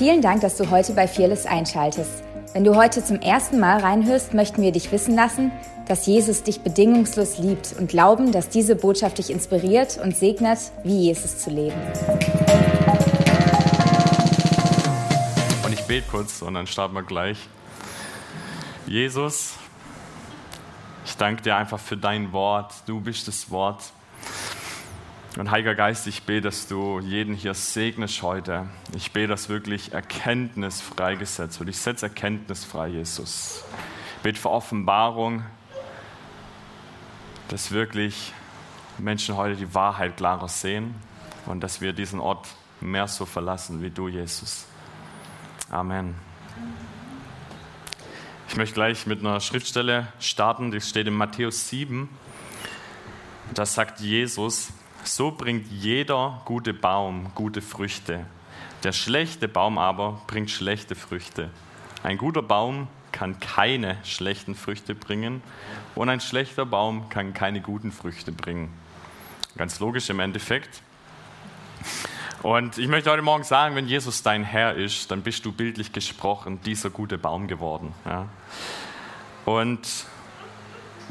Vielen Dank, dass du heute bei Fearless einschaltest. Wenn du heute zum ersten Mal reinhörst, möchten wir dich wissen lassen, dass Jesus dich bedingungslos liebt und glauben, dass diese Botschaft dich inspiriert und segnet, wie Jesus zu leben. Und ich bete kurz und dann starten wir gleich. Jesus, ich danke dir einfach für dein Wort. Du bist das Wort. Und Heiliger Geist, ich bete, dass du jeden hier segnest heute. Ich bete, dass wirklich Erkenntnis freigesetzt wird. Ich setze Erkenntnis frei, Jesus. Ich bete für Offenbarung, dass wirklich Menschen heute die Wahrheit klarer sehen und dass wir diesen Ort mehr so verlassen wie du, Jesus. Amen. Ich möchte gleich mit einer Schriftstelle starten, die steht in Matthäus 7. Da sagt Jesus, so bringt jeder gute Baum gute Früchte. Der schlechte Baum aber bringt schlechte Früchte. Ein guter Baum kann keine schlechten Früchte bringen und ein schlechter Baum kann keine guten Früchte bringen. Ganz logisch im Endeffekt. Und ich möchte heute Morgen sagen, wenn Jesus dein Herr ist, dann bist du bildlich gesprochen dieser gute Baum geworden. Ja. Und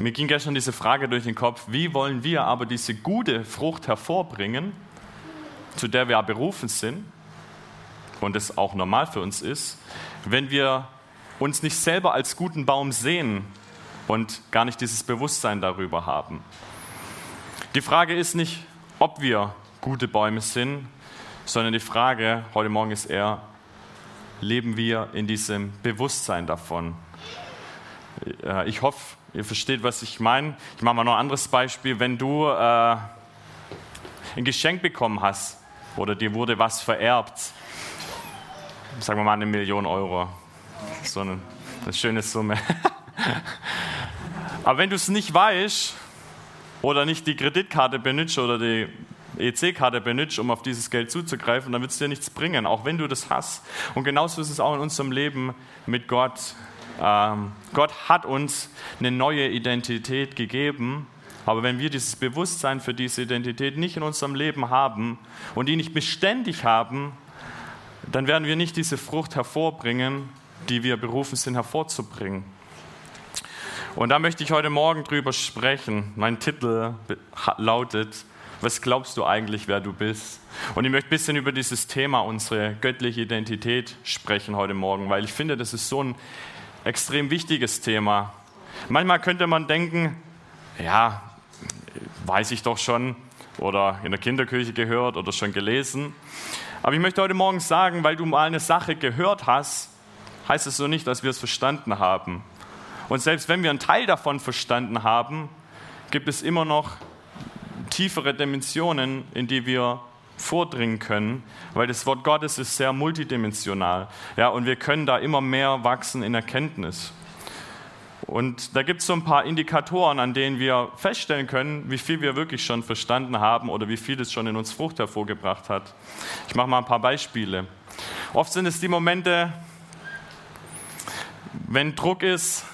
mir ging gestern diese Frage durch den Kopf, wie wollen wir aber diese gute Frucht hervorbringen, zu der wir berufen sind und es auch normal für uns ist, wenn wir uns nicht selber als guten Baum sehen und gar nicht dieses Bewusstsein darüber haben. Die Frage ist nicht, ob wir gute Bäume sind, sondern die Frage heute Morgen ist eher, leben wir in diesem Bewusstsein davon? Ich hoffe, Ihr versteht, was ich meine. Ich mache mal noch ein anderes Beispiel. Wenn du äh, ein Geschenk bekommen hast oder dir wurde was vererbt, sagen wir mal eine Million Euro, so eine, eine schöne Summe. Aber wenn du es nicht weißt oder nicht die Kreditkarte benutzt oder die EC-Karte benutzt, um auf dieses Geld zuzugreifen, dann wird es dir nichts bringen, auch wenn du das hast. Und genauso ist es auch in unserem Leben mit Gott. Ähm, Gott hat uns eine neue Identität gegeben, aber wenn wir dieses Bewusstsein für diese Identität nicht in unserem Leben haben und die nicht beständig haben, dann werden wir nicht diese Frucht hervorbringen, die wir berufen sind hervorzubringen. Und da möchte ich heute Morgen drüber sprechen. Mein Titel lautet, was glaubst du eigentlich, wer du bist? Und ich möchte ein bisschen über dieses Thema, unsere göttliche Identität sprechen heute Morgen, weil ich finde, das ist so ein extrem wichtiges Thema. Manchmal könnte man denken, ja, weiß ich doch schon oder in der Kinderkirche gehört oder schon gelesen. Aber ich möchte heute Morgen sagen, weil du mal eine Sache gehört hast, heißt es so nicht, dass wir es verstanden haben. Und selbst wenn wir einen Teil davon verstanden haben, gibt es immer noch tiefere Dimensionen, in die wir vordringen können, weil das Wort Gottes ist sehr multidimensional. Ja, und wir können da immer mehr wachsen in Erkenntnis. Und da gibt es so ein paar Indikatoren, an denen wir feststellen können, wie viel wir wirklich schon verstanden haben oder wie viel es schon in uns Frucht hervorgebracht hat. Ich mache mal ein paar Beispiele. Oft sind es die Momente, wenn Druck ist,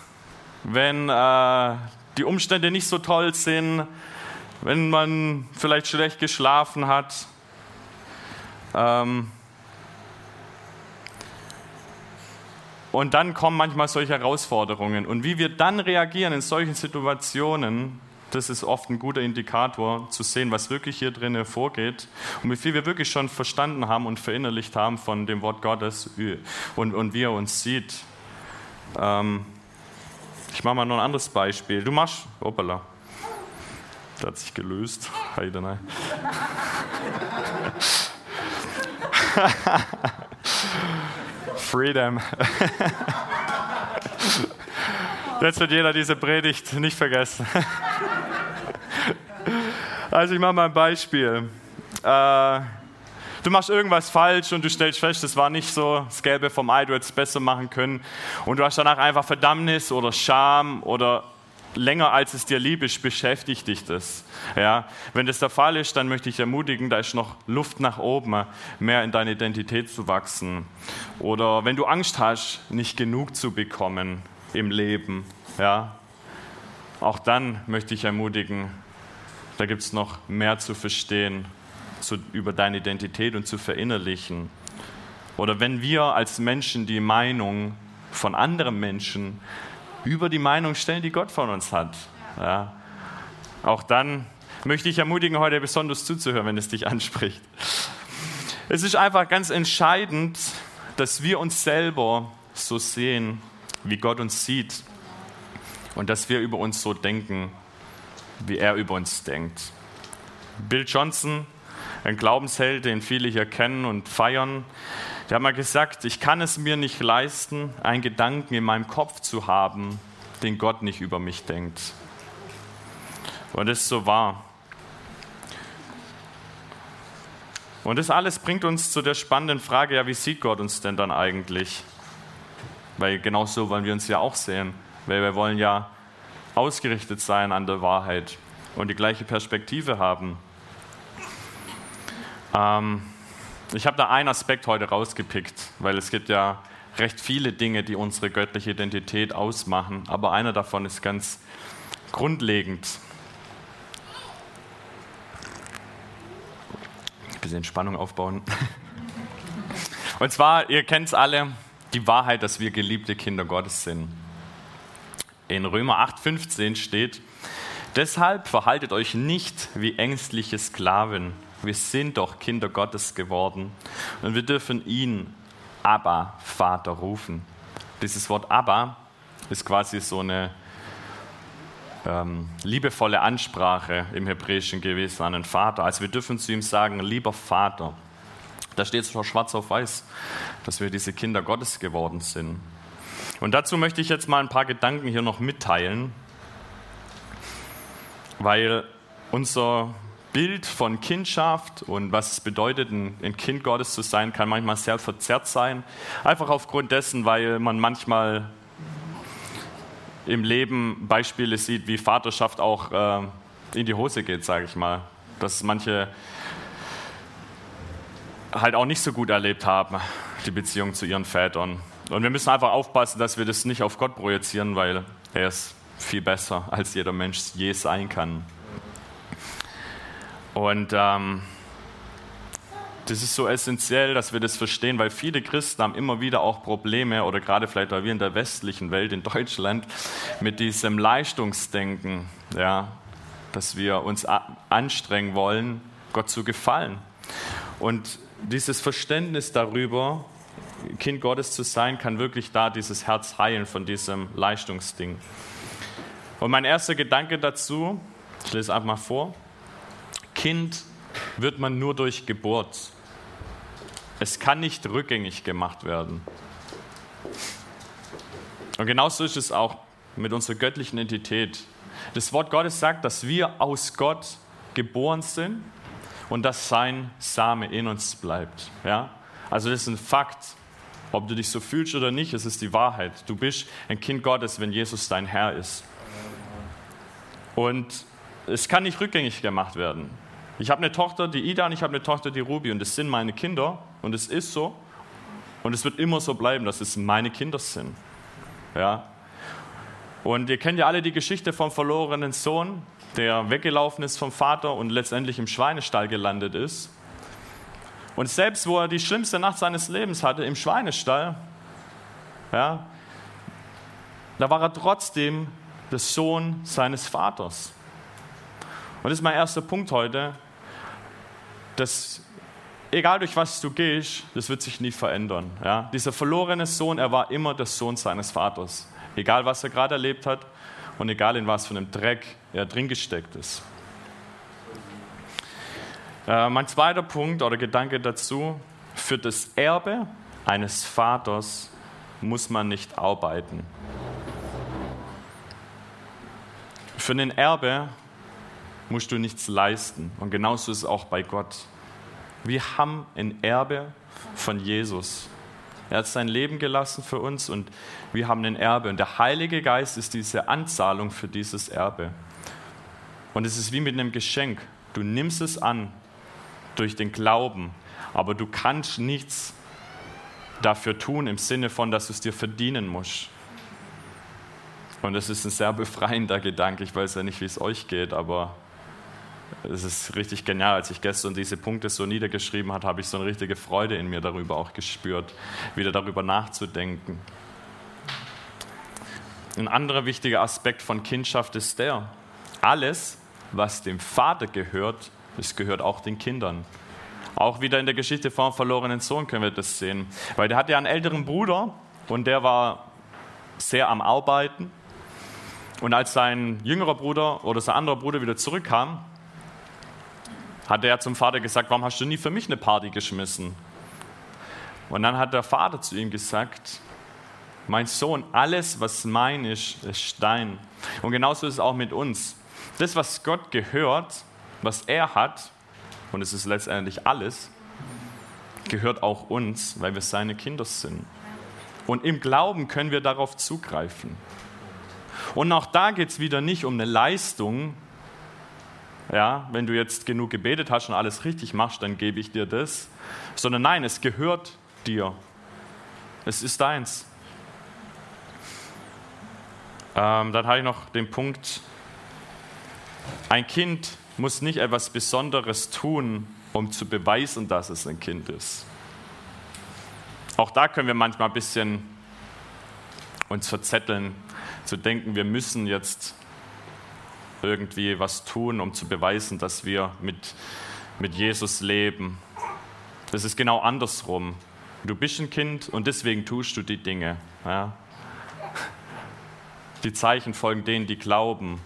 wenn äh, die Umstände nicht so toll sind, wenn man vielleicht schlecht geschlafen hat, ähm und dann kommen manchmal solche Herausforderungen. Und wie wir dann reagieren in solchen Situationen, das ist oft ein guter Indikator, zu sehen, was wirklich hier drin vorgeht und wie viel wir wirklich schon verstanden haben und verinnerlicht haben von dem Wort Gottes und, und wie er uns sieht. Ähm ich mache mal noch ein anderes Beispiel. Du machst, hoppala, der hat sich gelöst. Heide, nein. Freedom. Jetzt wird jeder diese Predigt nicht vergessen. Also ich mache mal ein Beispiel. Äh, du machst irgendwas falsch und du stellst fest, es war nicht so das Gelbe vom Ei, du hättest es besser machen können. Und du hast danach einfach Verdammnis oder Scham oder länger als es dir lieb ist, beschäftigt dich das. Ja? Wenn das der Fall ist, dann möchte ich ermutigen, da ist noch Luft nach oben, mehr in deine Identität zu wachsen. Oder wenn du Angst hast, nicht genug zu bekommen im Leben, ja? auch dann möchte ich ermutigen, da gibt es noch mehr zu verstehen zu, über deine Identität und zu verinnerlichen. oder wenn wir als Menschen die Meinung von anderen Menschen über die Meinung stellen, die Gott von uns hat. Ja. Auch dann möchte ich ermutigen, heute besonders zuzuhören, wenn es dich anspricht. Es ist einfach ganz entscheidend, dass wir uns selber so sehen, wie Gott uns sieht und dass wir über uns so denken, wie er über uns denkt. Bill Johnson, ein Glaubensheld, den viele hier kennen und feiern, der hat mal gesagt, ich kann es mir nicht leisten, einen Gedanken in meinem Kopf zu haben, den Gott nicht über mich denkt. Und das ist so wahr. Und das alles bringt uns zu der spannenden Frage, ja, wie sieht Gott uns denn dann eigentlich? Weil genau so wollen wir uns ja auch sehen, weil wir wollen ja ausgerichtet sein an der Wahrheit und die gleiche Perspektive haben. Ähm, ich habe da einen Aspekt heute rausgepickt, weil es gibt ja recht viele Dinge, die unsere göttliche Identität ausmachen, aber einer davon ist ganz grundlegend. Ein bisschen Spannung aufbauen. Und zwar, ihr kennt es alle, die Wahrheit, dass wir geliebte Kinder Gottes sind. In Römer 8,15 steht, deshalb verhaltet euch nicht wie ängstliche Sklaven. Wir sind doch Kinder Gottes geworden und wir dürfen ihn Abba, Vater rufen. Dieses Wort Abba ist quasi so eine ähm, liebevolle Ansprache im Hebräischen gewesen an den Vater. Also wir dürfen zu ihm sagen, lieber Vater. Da steht es schon schwarz auf weiß, dass wir diese Kinder Gottes geworden sind. Und dazu möchte ich jetzt mal ein paar Gedanken hier noch mitteilen, weil unser Bild von Kindschaft und was es bedeutet, ein Kind Gottes zu sein, kann manchmal sehr verzerrt sein. Einfach aufgrund dessen, weil man manchmal im Leben Beispiele sieht, wie Vaterschaft auch äh, in die Hose geht, sage ich mal. Dass manche halt auch nicht so gut erlebt haben, die Beziehung zu ihren Vätern. Und wir müssen einfach aufpassen, dass wir das nicht auf Gott projizieren, weil er ist viel besser, als jeder Mensch je sein kann. Und ähm, das ist so essentiell, dass wir das verstehen, weil viele Christen haben immer wieder auch Probleme, oder gerade vielleicht auch wir in der westlichen Welt, in Deutschland, mit diesem Leistungsdenken, ja, dass wir uns anstrengen wollen, Gott zu gefallen. Und dieses Verständnis darüber, Kind Gottes zu sein, kann wirklich da dieses Herz heilen von diesem Leistungsding. Und mein erster Gedanke dazu, ich lese einfach mal vor, Kind wird man nur durch Geburt. Es kann nicht rückgängig gemacht werden. Und genauso ist es auch mit unserer göttlichen Identität. Das Wort Gottes sagt, dass wir aus Gott geboren sind und dass sein Same in uns bleibt. Ja? Also das ist ein Fakt. Ob du dich so fühlst oder nicht, es ist die Wahrheit. Du bist ein Kind Gottes, wenn Jesus dein Herr ist. Und es kann nicht rückgängig gemacht werden. Ich habe eine Tochter, die Ida, und ich habe eine Tochter, die Ruby, und das sind meine Kinder, und es ist so. Und es wird immer so bleiben, dass es meine Kinder sind. Ja. Und ihr kennt ja alle die Geschichte vom verlorenen Sohn, der weggelaufen ist vom Vater und letztendlich im Schweinestall gelandet ist. Und selbst wo er die schlimmste Nacht seines Lebens hatte, im Schweinestall, ja, da war er trotzdem der Sohn seines Vaters. Und das ist mein erster Punkt heute, dass egal durch was du gehst, das wird sich nie verändern. Ja? Dieser verlorene Sohn, er war immer der Sohn seines Vaters. Egal was er gerade erlebt hat und egal in was für einem Dreck er drin gesteckt ist. Äh, mein zweiter Punkt oder Gedanke dazu, für das Erbe eines Vaters muss man nicht arbeiten. Für ein Erbe musst du nichts leisten. Und genauso ist es auch bei Gott. Wir haben ein Erbe von Jesus. Er hat sein Leben gelassen für uns und wir haben ein Erbe. Und der Heilige Geist ist diese Anzahlung für dieses Erbe. Und es ist wie mit einem Geschenk. Du nimmst es an durch den Glauben. Aber du kannst nichts dafür tun im Sinne von, dass du es dir verdienen musst. Und das ist ein sehr befreiender Gedanke. Ich weiß ja nicht, wie es euch geht, aber es ist richtig genial. Als ich gestern diese Punkte so niedergeschrieben habe, habe ich so eine richtige Freude in mir darüber auch gespürt, wieder darüber nachzudenken. Ein anderer wichtiger Aspekt von Kindschaft ist der, alles, was dem Vater gehört, es gehört auch den Kindern. Auch wieder in der Geschichte vom verlorenen Sohn können wir das sehen. Weil der hatte ja einen älteren Bruder und der war sehr am Arbeiten. Und als sein jüngerer Bruder oder sein anderer Bruder wieder zurückkam, hat er zum Vater gesagt, warum hast du nie für mich eine Party geschmissen? Und dann hat der Vater zu ihm gesagt, mein Sohn, alles, was mein ist, ist dein. Und genauso ist es auch mit uns. Das, was Gott gehört, was er hat, und es ist letztendlich alles, gehört auch uns, weil wir seine Kinder sind. Und im Glauben können wir darauf zugreifen. Und auch da geht es wieder nicht um eine Leistung. Ja, wenn du jetzt genug gebetet hast und alles richtig machst, dann gebe ich dir das. Sondern nein, es gehört dir. Es ist deins. Ähm, dann habe ich noch den Punkt, ein Kind muss nicht etwas Besonderes tun, um zu beweisen, dass es ein Kind ist. Auch da können wir manchmal ein bisschen uns verzetteln, zu denken, wir müssen jetzt irgendwie was tun, um zu beweisen, dass wir mit, mit Jesus leben. Das ist genau andersrum. Du bist ein Kind und deswegen tust du die Dinge. Ja. Die Zeichen folgen denen, die glauben.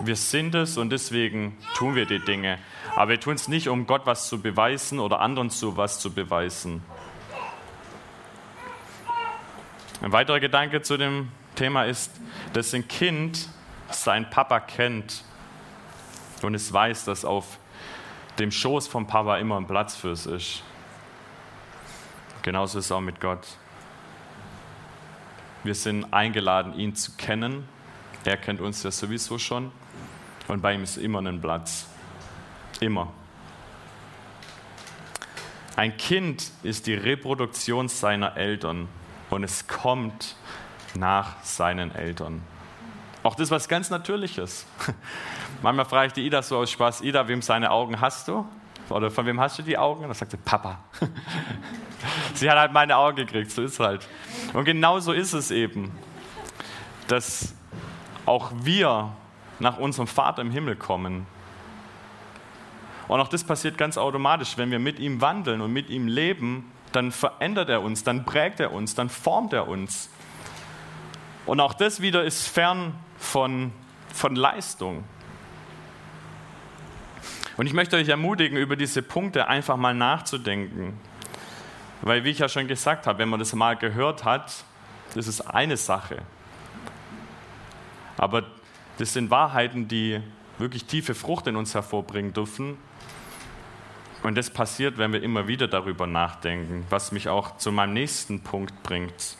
Wir sind es und deswegen tun wir die Dinge. Aber wir tun es nicht, um Gott was zu beweisen oder anderen zu was zu beweisen. Ein weiterer Gedanke zu dem Thema ist, dass ein Kind seinen Papa kennt und es weiß, dass auf dem Schoß vom Papa immer ein Platz für es ist. Genauso ist es auch mit Gott. Wir sind eingeladen, ihn zu kennen. Er kennt uns ja sowieso schon. Und bei ihm ist immer ein Platz. Immer. Ein Kind ist die Reproduktion seiner Eltern und es kommt nach seinen Eltern. Auch das ist was ganz Natürliches. Manchmal frage ich die Ida so aus Spaß, Ida, wem seine Augen hast du? Oder von wem hast du die Augen? Und dann sagt sie, Papa. sie hat halt meine Augen gekriegt, so ist es halt. Und genau so ist es eben, dass auch wir nach unserem Vater im Himmel kommen. Und auch das passiert ganz automatisch. Wenn wir mit ihm wandeln und mit ihm leben, dann verändert er uns, dann prägt er uns, dann formt er uns. Und auch das wieder ist fern von, von Leistung. Und ich möchte euch ermutigen, über diese Punkte einfach mal nachzudenken. Weil, wie ich ja schon gesagt habe, wenn man das mal gehört hat, das ist eine Sache. Aber das sind Wahrheiten, die wirklich tiefe Frucht in uns hervorbringen dürfen. Und das passiert, wenn wir immer wieder darüber nachdenken, was mich auch zu meinem nächsten Punkt bringt.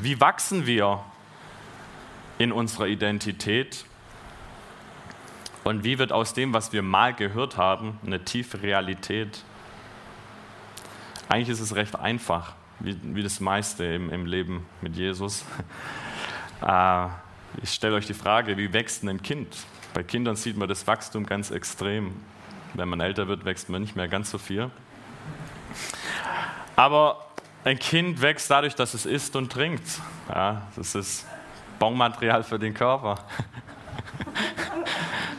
Wie wachsen wir in unserer Identität? Und wie wird aus dem, was wir mal gehört haben, eine tiefe Realität? Eigentlich ist es recht einfach, wie, wie das meiste im, im Leben mit Jesus. Äh, ich stelle euch die Frage, wie wächst ein Kind? Bei Kindern sieht man das Wachstum ganz extrem. Wenn man älter wird, wächst man nicht mehr ganz so viel. Aber ein Kind wächst dadurch, dass es isst und trinkt. Ja, das ist Baumaterial für den Körper.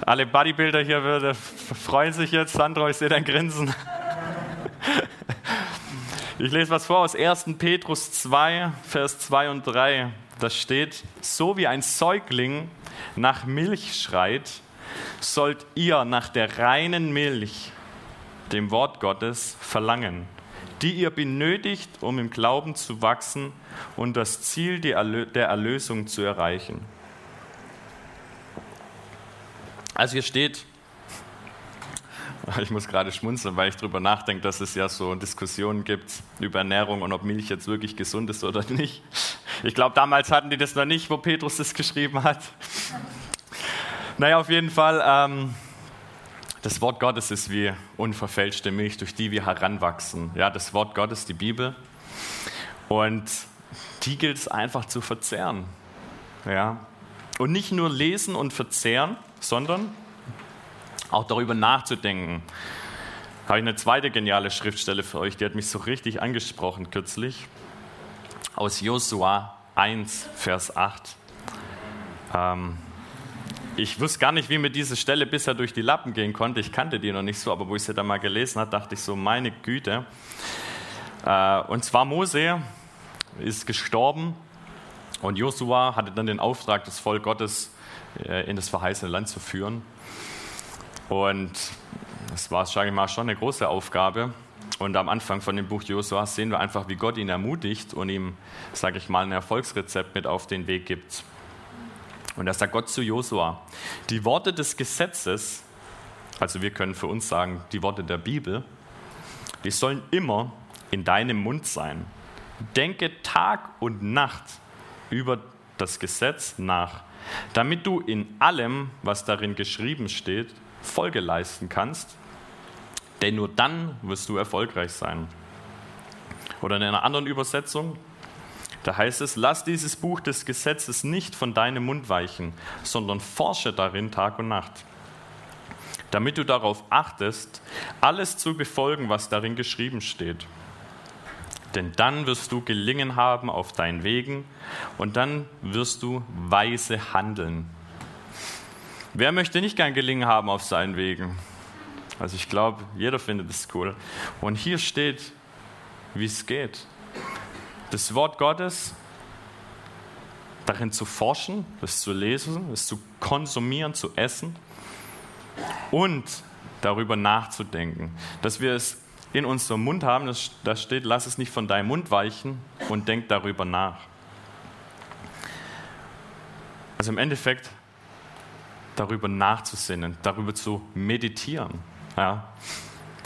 Alle Bodybuilder hier würde, freuen sich jetzt. Sandro, ich sehe dein Grinsen. Ich lese was vor aus 1. Petrus 2, Vers 2 und 3. Da steht, so wie ein Säugling nach Milch schreit, sollt ihr nach der reinen Milch, dem Wort Gottes, verlangen, die ihr benötigt, um im Glauben zu wachsen und das Ziel der Erlösung zu erreichen. Also hier steht, ich muss gerade schmunzeln, weil ich darüber nachdenke, dass es ja so Diskussionen gibt über Ernährung und ob Milch jetzt wirklich gesund ist oder nicht. Ich glaube, damals hatten die das noch nicht, wo Petrus das geschrieben hat. Naja, auf jeden Fall, ähm, das Wort Gottes ist wie unverfälschte Milch, durch die wir heranwachsen. Ja, das Wort Gottes, die Bibel. Und die gilt es einfach zu verzehren. Ja. Und nicht nur lesen und verzehren, sondern auch darüber nachzudenken. Da habe ich eine zweite geniale Schriftstelle für euch, die hat mich so richtig angesprochen kürzlich. Aus Josua 1, Vers 8. Ähm, ich wusste gar nicht, wie mir diese Stelle bisher durch die Lappen gehen konnte. Ich kannte die noch nicht so, aber wo ich sie dann mal gelesen habe, dachte ich so, meine Güte. Äh, und zwar Mose ist gestorben und Josua hatte dann den Auftrag, das Volk Gottes äh, in das verheißene Land zu führen. Und das war, sage ich mal, schon eine große Aufgabe. Und am Anfang von dem Buch Josua sehen wir einfach, wie Gott ihn ermutigt und ihm, sage ich mal, ein Erfolgsrezept mit auf den Weg gibt. Und da sagt Gott zu Josua, die Worte des Gesetzes, also wir können für uns sagen, die Worte der Bibel, die sollen immer in deinem Mund sein. Denke Tag und Nacht über das Gesetz nach, damit du in allem, was darin geschrieben steht, Folge leisten kannst, denn nur dann wirst du erfolgreich sein. Oder in einer anderen Übersetzung, da heißt es, lass dieses Buch des Gesetzes nicht von deinem Mund weichen, sondern forsche darin Tag und Nacht, damit du darauf achtest, alles zu befolgen, was darin geschrieben steht denn dann wirst du gelingen haben auf deinen Wegen und dann wirst du weise handeln. Wer möchte nicht gern gelingen haben auf seinen Wegen? Also ich glaube, jeder findet es cool. Und hier steht, wie es geht. Das Wort Gottes, darin zu forschen, es zu lesen, es zu konsumieren, zu essen und darüber nachzudenken, dass wir es in unserem Mund haben, da steht, lass es nicht von deinem Mund weichen und denk darüber nach. Also im Endeffekt darüber nachzusinnen, darüber zu meditieren. Ja,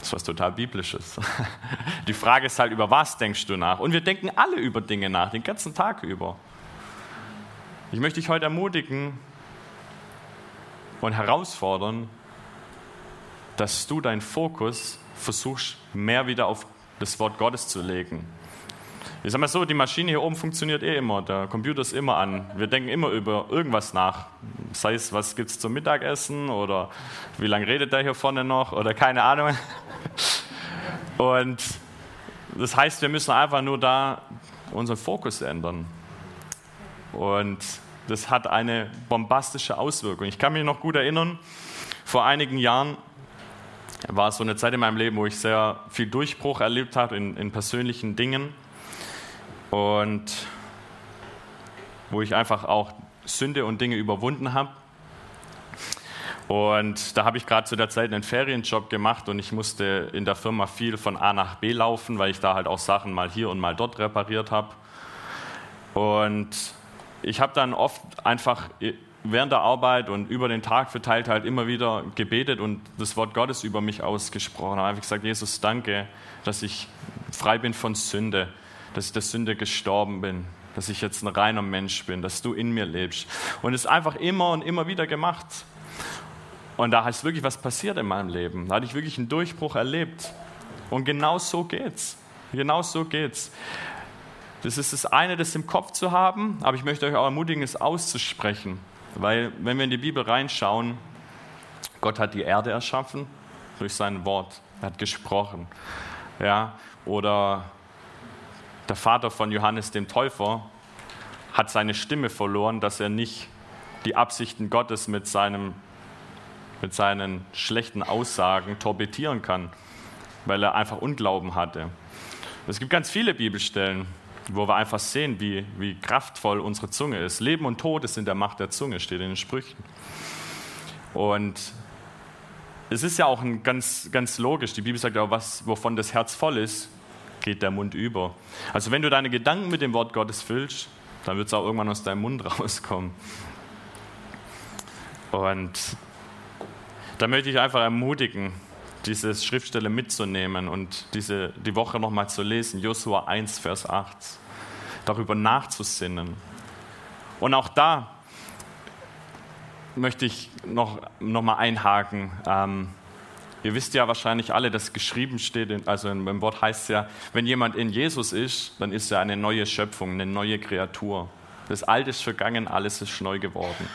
das ist was total Biblisches. Die Frage ist halt, über was denkst du nach? Und wir denken alle über Dinge nach, den ganzen Tag über. Ich möchte dich heute ermutigen und herausfordern, dass du deinen Fokus versuchst, mehr wieder auf das Wort Gottes zu legen. Ich sage mal so, die Maschine hier oben funktioniert eh immer, der Computer ist immer an. Wir denken immer über irgendwas nach. Sei es, was gibt es zum Mittagessen oder wie lange redet der hier vorne noch oder keine Ahnung. Und das heißt, wir müssen einfach nur da unseren Fokus ändern. Und das hat eine bombastische Auswirkung. Ich kann mich noch gut erinnern, vor einigen Jahren war so eine Zeit in meinem Leben, wo ich sehr viel Durchbruch erlebt habe in, in persönlichen Dingen und wo ich einfach auch Sünde und Dinge überwunden habe. Und da habe ich gerade zu der Zeit einen Ferienjob gemacht und ich musste in der Firma viel von A nach B laufen, weil ich da halt auch Sachen mal hier und mal dort repariert habe. Und ich habe dann oft einfach während der Arbeit und über den Tag verteilt halt immer wieder gebetet und das Wort Gottes über mich ausgesprochen. Ich habe einfach gesagt, Jesus, danke, dass ich frei bin von Sünde, dass ich der Sünde gestorben bin, dass ich jetzt ein reiner Mensch bin, dass du in mir lebst. Und es einfach immer und immer wieder gemacht. Und da ist wirklich was passiert in meinem Leben. Da hatte ich wirklich einen Durchbruch erlebt. Und genau so geht's. Genau so geht's. Das ist das eine, das im Kopf zu haben, aber ich möchte euch auch ermutigen, es auszusprechen. Weil wenn wir in die Bibel reinschauen, Gott hat die Erde erschaffen durch sein Wort. Er hat gesprochen. Ja, oder der Vater von Johannes dem Täufer hat seine Stimme verloren, dass er nicht die Absichten Gottes mit, seinem, mit seinen schlechten Aussagen torpedieren kann, weil er einfach Unglauben hatte. Es gibt ganz viele Bibelstellen, wo wir einfach sehen, wie, wie kraftvoll unsere Zunge ist. Leben und Tod ist in der Macht der Zunge, steht in den Sprüchen. Und es ist ja auch ein ganz, ganz logisch, die Bibel sagt ja was, wovon das Herz voll ist, geht der Mund über. Also wenn du deine Gedanken mit dem Wort Gottes füllst, dann wird es auch irgendwann aus deinem Mund rauskommen. Und da möchte ich einfach ermutigen, diese Schriftstelle mitzunehmen und diese, die Woche nochmal zu lesen, Josua 1, Vers 8, darüber nachzusinnen. Und auch da möchte ich noch, noch mal einhaken. Ähm, ihr wisst ja wahrscheinlich alle, dass geschrieben steht, also im Wort heißt es ja, wenn jemand in Jesus ist, dann ist er eine neue Schöpfung, eine neue Kreatur. Das Alte ist vergangen, alles ist neu geworden.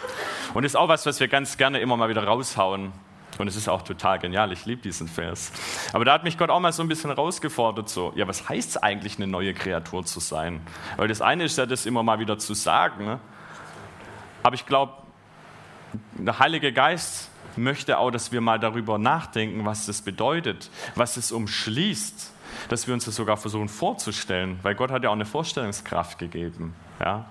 Und das ist auch was, was wir ganz gerne immer mal wieder raushauen. Und es ist auch total genial, ich liebe diesen Vers. Aber da hat mich Gott auch mal so ein bisschen rausgefordert, so, ja, was heißt es eigentlich, eine neue Kreatur zu sein? Weil das eine ist ja, das immer mal wieder zu sagen. Ne? Aber ich glaube, der Heilige Geist möchte auch, dass wir mal darüber nachdenken, was das bedeutet, was es umschließt, dass wir uns das sogar versuchen vorzustellen, weil Gott hat ja auch eine Vorstellungskraft gegeben. Ja?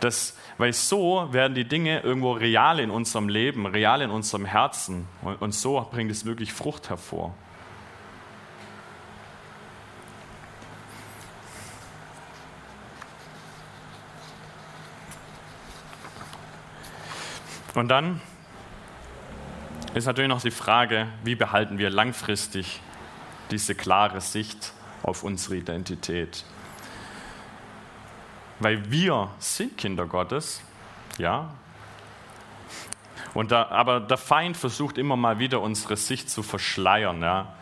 Das, weil so werden die Dinge irgendwo real in unserem Leben, real in unserem Herzen und, und so bringt es wirklich Frucht hervor. Und dann ist natürlich noch die Frage, wie behalten wir langfristig diese klare Sicht auf unsere Identität. Weil wir sind Kinder Gottes, ja. Und da, aber der Feind versucht immer mal wieder unsere Sicht zu verschleiern, ja,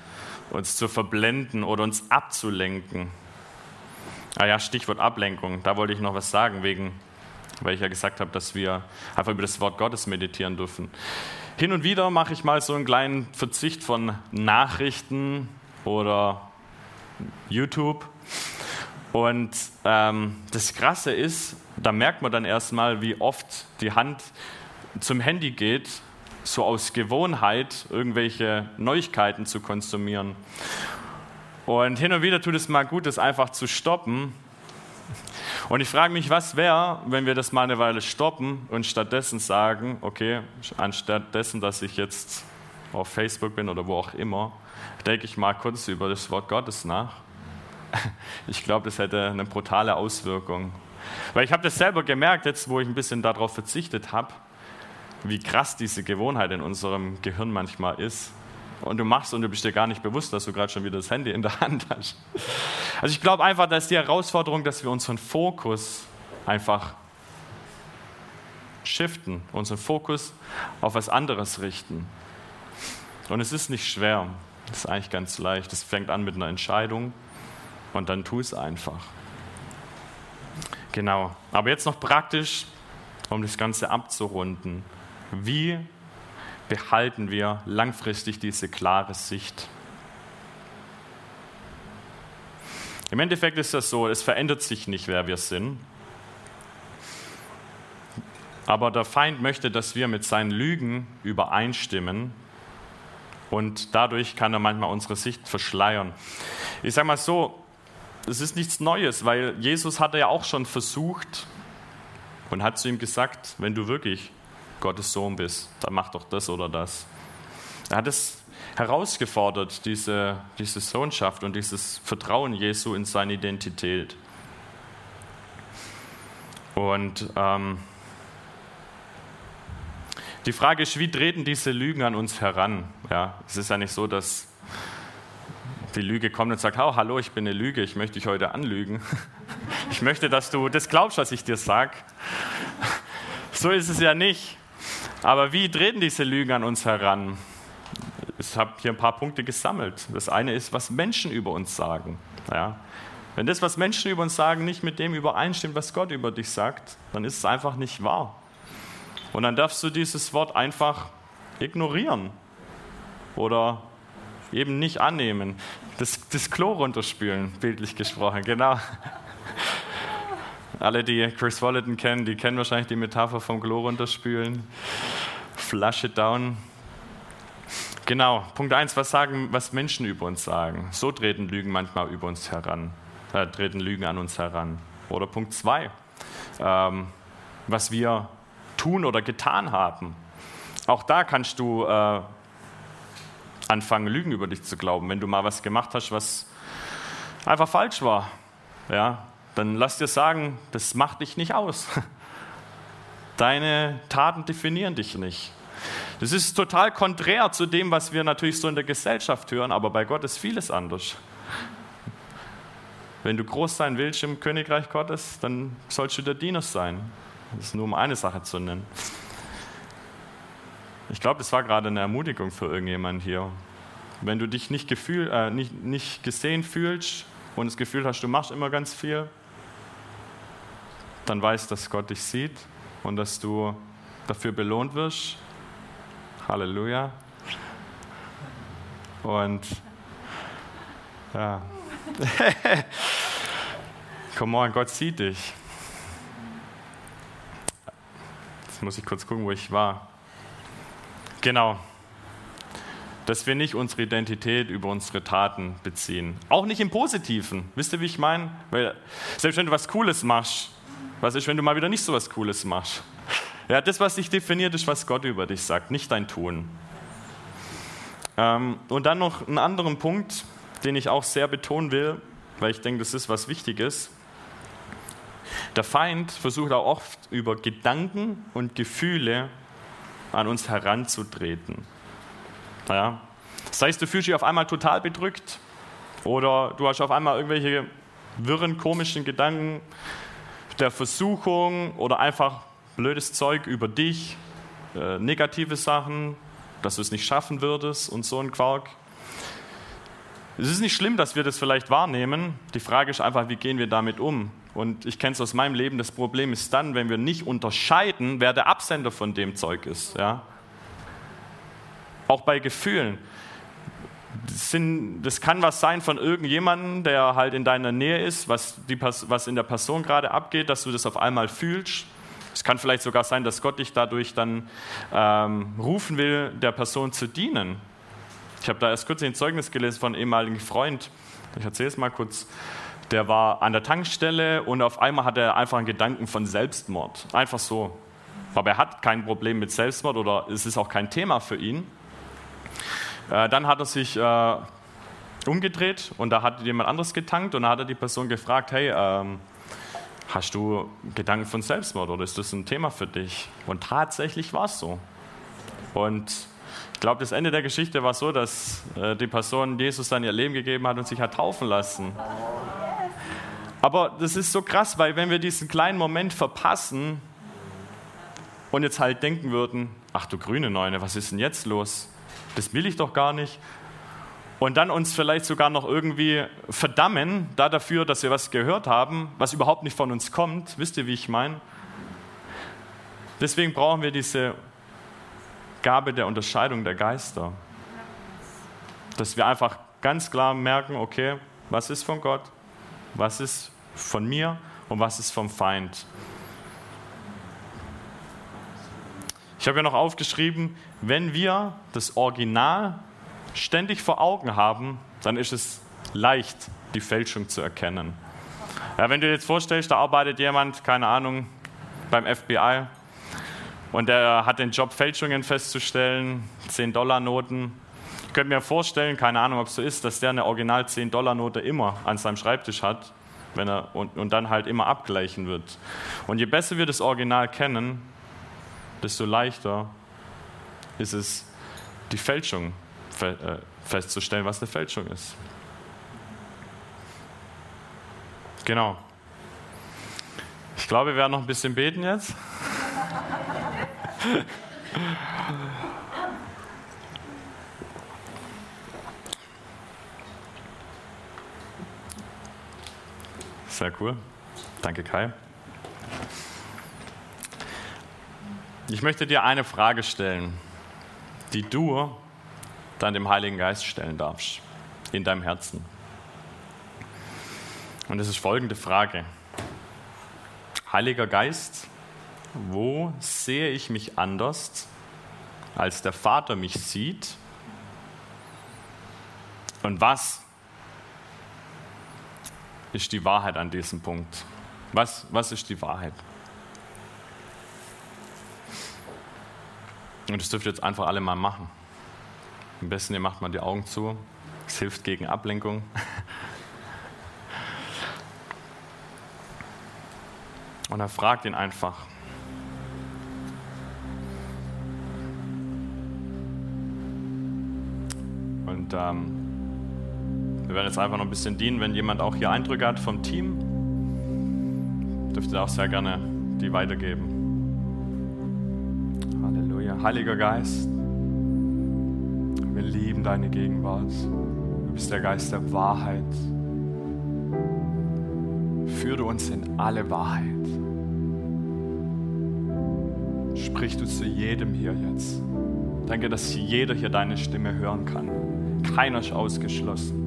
uns zu verblenden oder uns abzulenken. Ah ja, Stichwort Ablenkung, da wollte ich noch was sagen, wegen, weil ich ja gesagt habe, dass wir einfach über das Wort Gottes meditieren dürfen. Hin und wieder mache ich mal so einen kleinen Verzicht von Nachrichten oder YouTube. Und ähm, das Krasse ist, da merkt man dann erstmal, wie oft die Hand zum Handy geht, so aus Gewohnheit irgendwelche Neuigkeiten zu konsumieren. Und hin und wieder tut es mal gut, das einfach zu stoppen und ich frage mich, was wäre, wenn wir das mal eine Weile stoppen und stattdessen sagen, okay, anstatt dessen, dass ich jetzt auf Facebook bin oder wo auch immer, denke ich mal kurz über das Wort Gottes nach. Ich glaube, das hätte eine brutale Auswirkung. Weil ich habe das selber gemerkt, jetzt wo ich ein bisschen darauf verzichtet habe, wie krass diese Gewohnheit in unserem Gehirn manchmal ist und du machst und du bist dir gar nicht bewusst, dass du gerade schon wieder das Handy in der Hand hast. Also ich glaube einfach, da ist die Herausforderung, dass wir unseren Fokus einfach shiften, unseren Fokus auf was anderes richten. Und es ist nicht schwer, es ist eigentlich ganz leicht. Es fängt an mit einer Entscheidung und dann tu es einfach. Genau. Aber jetzt noch praktisch, um das Ganze abzurunden. Wie behalten wir langfristig diese klare Sicht. Im Endeffekt ist das so, es verändert sich nicht, wer wir sind. Aber der Feind möchte, dass wir mit seinen Lügen übereinstimmen und dadurch kann er manchmal unsere Sicht verschleiern. Ich sage mal so, es ist nichts Neues, weil Jesus hatte ja auch schon versucht und hat zu ihm gesagt, wenn du wirklich Gottes Sohn bist, dann mach doch das oder das. Er hat es herausgefordert, diese, diese Sohnschaft und dieses Vertrauen Jesu in seine Identität. Und ähm, die Frage ist, wie treten diese Lügen an uns heran? Ja, es ist ja nicht so, dass die Lüge kommt und sagt, oh, hallo, ich bin eine Lüge, ich möchte dich heute anlügen. Ich möchte, dass du das glaubst, was ich dir sage. So ist es ja nicht. Aber wie treten diese Lügen an uns heran? Ich habe hier ein paar Punkte gesammelt. Das eine ist, was Menschen über uns sagen. Ja? Wenn das, was Menschen über uns sagen, nicht mit dem übereinstimmt, was Gott über dich sagt, dann ist es einfach nicht wahr. Und dann darfst du dieses Wort einfach ignorieren oder eben nicht annehmen. Das, das Klo runterspülen, bildlich gesprochen, genau. Alle, die Chris Wallerton kennen, die kennen wahrscheinlich die Metapher vom Klo runterspülen. Flasche down. Genau, Punkt 1, was was Menschen über uns sagen. So treten Lügen manchmal über uns heran, äh, treten Lügen an uns heran. Oder Punkt 2, ähm, was wir tun oder getan haben. Auch da kannst du äh, anfangen, Lügen über dich zu glauben, wenn du mal was gemacht hast, was einfach falsch war. Ja, dann lass dir sagen, das macht dich nicht aus. Deine Taten definieren dich nicht. Das ist total konträr zu dem, was wir natürlich so in der Gesellschaft hören, aber bei Gott ist vieles anders. Wenn du groß sein willst im Königreich Gottes, dann sollst du der Diener sein. Das ist nur um eine Sache zu nennen. Ich glaube, das war gerade eine Ermutigung für irgendjemanden hier. Wenn du dich nicht, gefühl, äh, nicht, nicht gesehen fühlst und das Gefühl hast, du machst immer ganz viel, dann weißt, dass Gott dich sieht und dass du dafür belohnt wirst. Halleluja. Und ja. Come on, Gott sieht dich. Jetzt muss ich kurz gucken, wo ich war. Genau. Dass wir nicht unsere Identität über unsere Taten beziehen. Auch nicht im Positiven. Wisst ihr, wie ich meine? Weil selbst wenn du was Cooles machst, was ist, wenn du mal wieder nicht so was Cooles machst? Ja, das, was dich definiert, ist, was Gott über dich sagt, nicht dein Tun. Ähm, und dann noch einen anderen Punkt, den ich auch sehr betonen will, weil ich denke, das ist was Wichtiges. Der Feind versucht auch oft über Gedanken und Gefühle an uns heranzutreten. Ja? Das heißt, du fühlst dich auf einmal total bedrückt oder du hast auf einmal irgendwelche wirren, komischen Gedanken der Versuchung oder einfach blödes Zeug über dich, äh, negative Sachen, dass du es nicht schaffen würdest und so ein Quark. Es ist nicht schlimm, dass wir das vielleicht wahrnehmen. Die Frage ist einfach, wie gehen wir damit um? Und ich kenne es aus meinem Leben, das Problem ist dann, wenn wir nicht unterscheiden, wer der Absender von dem Zeug ist. Ja? Auch bei Gefühlen. Das, sind, das kann was sein von irgendjemandem, der halt in deiner Nähe ist, was, die, was in der Person gerade abgeht, dass du das auf einmal fühlst. Es kann vielleicht sogar sein, dass Gott dich dadurch dann ähm, rufen will, der Person zu dienen. Ich habe da erst kurz ein Zeugnis gelesen von einem ehemaligen Freund. Ich erzähle es mal kurz. Der war an der Tankstelle und auf einmal hat er einfach einen Gedanken von Selbstmord. Einfach so. Aber er hat kein Problem mit Selbstmord oder es ist auch kein Thema für ihn. Äh, dann hat er sich äh, umgedreht und da hat jemand anderes getankt und da hat er die Person gefragt, hey, ähm, Hast du Gedanken von Selbstmord oder ist das ein Thema für dich? Und tatsächlich war es so. Und ich glaube, das Ende der Geschichte war so, dass äh, die Person Jesus dann ihr Leben gegeben hat und sich hat taufen lassen. Aber das ist so krass, weil wenn wir diesen kleinen Moment verpassen und jetzt halt denken würden, ach du grüne Neune, was ist denn jetzt los? Das will ich doch gar nicht und dann uns vielleicht sogar noch irgendwie verdammen da dafür, dass wir was gehört haben, was überhaupt nicht von uns kommt. Wisst ihr, wie ich meine? Deswegen brauchen wir diese Gabe der Unterscheidung der Geister. Dass wir einfach ganz klar merken, okay, was ist von Gott, was ist von mir und was ist vom Feind. Ich habe ja noch aufgeschrieben, wenn wir das Original ständig vor Augen haben, dann ist es leicht, die Fälschung zu erkennen. Ja, wenn du dir jetzt vorstellst, da arbeitet jemand, keine Ahnung, beim FBI und der hat den Job, Fälschungen festzustellen, 10-Dollar-Noten. Ich könnte mir vorstellen, keine Ahnung, ob es so ist, dass der eine Original 10-Dollar-Note immer an seinem Schreibtisch hat wenn er, und, und dann halt immer abgleichen wird. Und je besser wir das Original kennen, desto leichter ist es, die Fälschung äh, festzustellen, was eine Fälschung ist. Genau. Ich glaube, wir werden noch ein bisschen beten jetzt. Sehr cool. Danke, Kai. Ich möchte dir eine Frage stellen, die du dann dem Heiligen Geist stellen darfst in deinem Herzen. Und es ist folgende Frage. Heiliger Geist, wo sehe ich mich anders, als der Vater mich sieht? Und was ist die Wahrheit an diesem Punkt? Was, was ist die Wahrheit? Und das dürft ihr jetzt einfach alle mal machen. Am besten, ihr macht mal die Augen zu. Es hilft gegen Ablenkung. Und er fragt ihn einfach. Und ähm, wir werden jetzt einfach noch ein bisschen dienen, wenn jemand auch hier Eindrücke hat vom Team. Dürft ihr auch sehr gerne die weitergeben dir. Heiliger Geist, wir lieben deine Gegenwart. Du bist der Geist der Wahrheit. Führe uns in alle Wahrheit. Sprich du zu jedem hier jetzt. Danke, dass jeder hier deine Stimme hören kann. Keiner ist ausgeschlossen.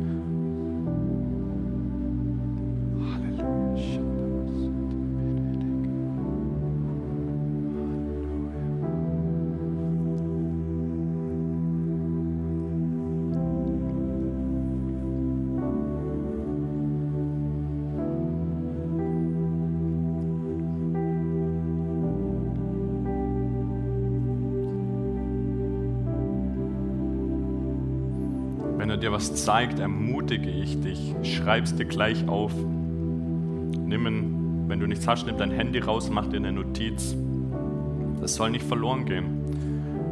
Dir was zeigt, ermutige ich dich. Schreib's dir gleich auf. Nimm, ein, wenn du nichts hast, nimm dein Handy raus, mach dir eine Notiz. Das soll nicht verloren gehen.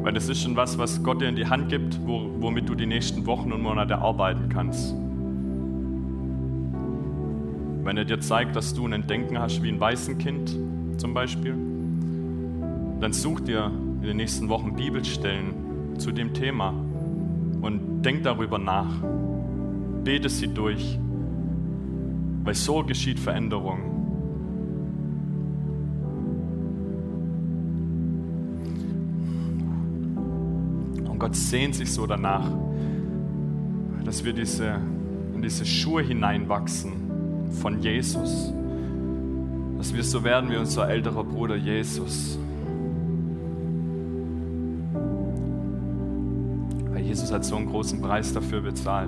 Weil das ist schon was, was Gott dir in die Hand gibt, wo, womit du die nächsten Wochen und Monate arbeiten kannst. Wenn er dir zeigt, dass du ein Denken hast wie ein Waisenkind zum Beispiel, dann such dir in den nächsten Wochen Bibelstellen zu dem Thema denk darüber nach. Bete sie durch, weil so geschieht Veränderung. Und Gott sehnt sich so danach, dass wir diese, in diese Schuhe hineinwachsen von Jesus. Dass wir so werden wie unser älterer Bruder Jesus. Jesus hat so einen großen Preis dafür bezahlt.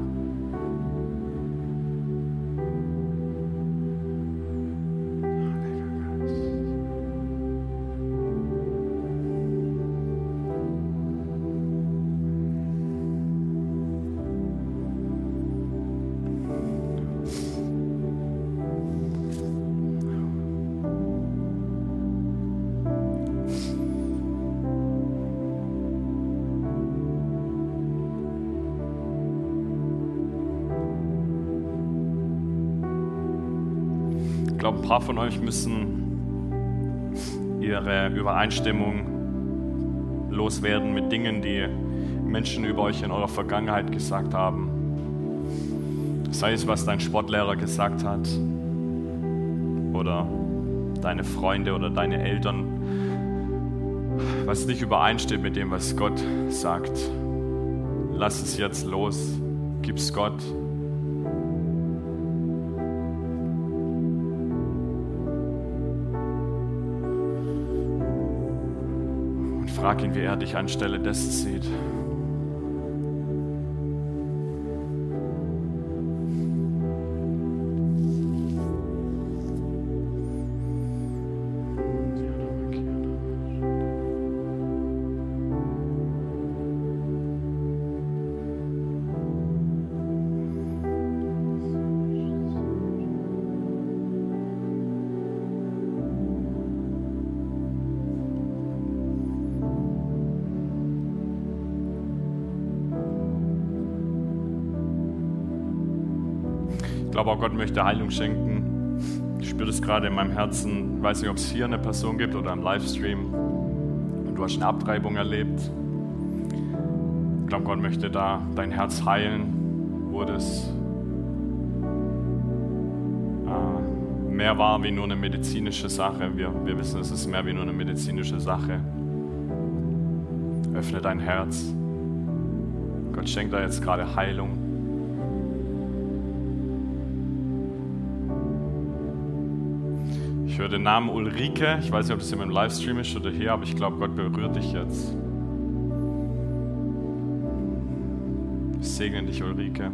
Paar von euch müssen ihre Übereinstimmung loswerden mit Dingen, die Menschen über euch in eurer Vergangenheit gesagt haben. Sei es, was dein Sportlehrer gesagt hat oder deine Freunde oder deine Eltern, was nicht übereinstimmt mit dem, was Gott sagt. Lass es jetzt los, gib's Gott. Frag ihn, wie er dich anstelle dessen sieht. Auch, Gott möchte Heilung schenken. Ich spüre das gerade in meinem Herzen. Ich weiß nicht, ob es hier eine Person gibt oder im Livestream. Und du hast eine Abtreibung erlebt. Ich glaube, Gott möchte da dein Herz heilen, wo das äh, mehr war wie nur eine medizinische Sache. Wir, wir wissen, es ist mehr wie nur eine medizinische Sache. Öffne dein Herz. Gott schenkt da jetzt gerade Heilung. Ich höre den Namen Ulrike. Ich weiß nicht, ob das im Livestream ist oder hier, aber ich glaube, Gott berührt dich jetzt. Ich segne dich, Ulrike.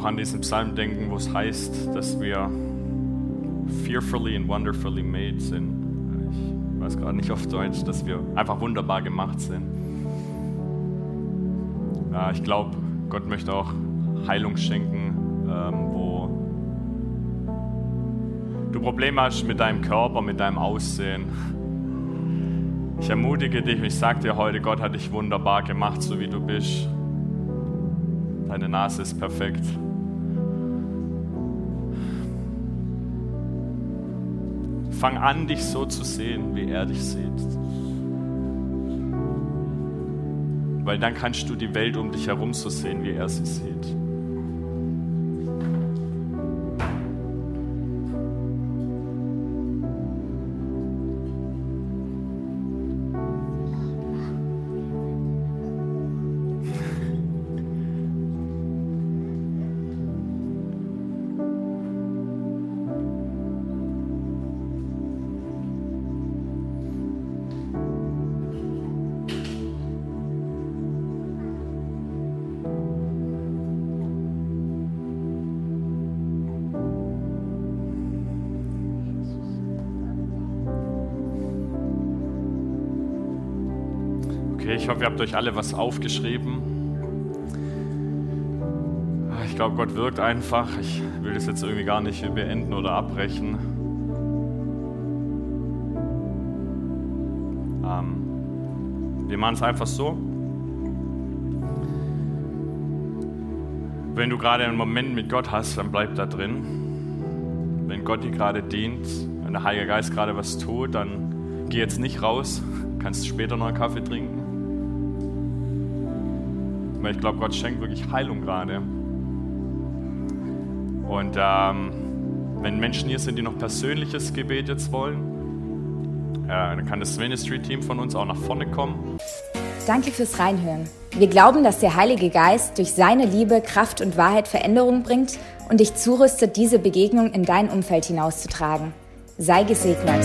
Auch an diesen Psalm denken, wo es heißt, dass wir fearfully and wonderfully made sind. ich weiß gerade nicht auf Deutsch, dass wir einfach wunderbar gemacht sind. Ja, ich glaube, Gott möchte auch Heilung schenken, ähm, wo du Probleme hast mit deinem Körper, mit deinem Aussehen. Ich ermutige dich, ich sage dir heute, Gott hat dich wunderbar gemacht, so wie du bist. Deine Nase ist perfekt. Fang an, dich so zu sehen, wie er dich sieht. Weil dann kannst du die Welt um dich herum so sehen, wie er sie sieht. Ich hoffe, ihr habt euch alle was aufgeschrieben. Ich glaube, Gott wirkt einfach. Ich will das jetzt irgendwie gar nicht beenden oder abbrechen. Ähm, wir machen es einfach so. Wenn du gerade einen Moment mit Gott hast, dann bleib da drin. Wenn Gott dir gerade dient, wenn der Heilige Geist gerade was tut, dann geh jetzt nicht raus, kannst später noch einen Kaffee trinken. Ich glaube, Gott schenkt wirklich Heilung gerade. Und ähm, wenn Menschen hier sind, die noch persönliches Gebet jetzt wollen, äh, dann kann das Ministry-Team von uns auch nach vorne kommen. Danke fürs Reinhören. Wir glauben, dass der Heilige Geist durch seine Liebe, Kraft und Wahrheit Veränderung bringt und dich zurüstet, diese Begegnung in dein Umfeld hinauszutragen. Sei gesegnet.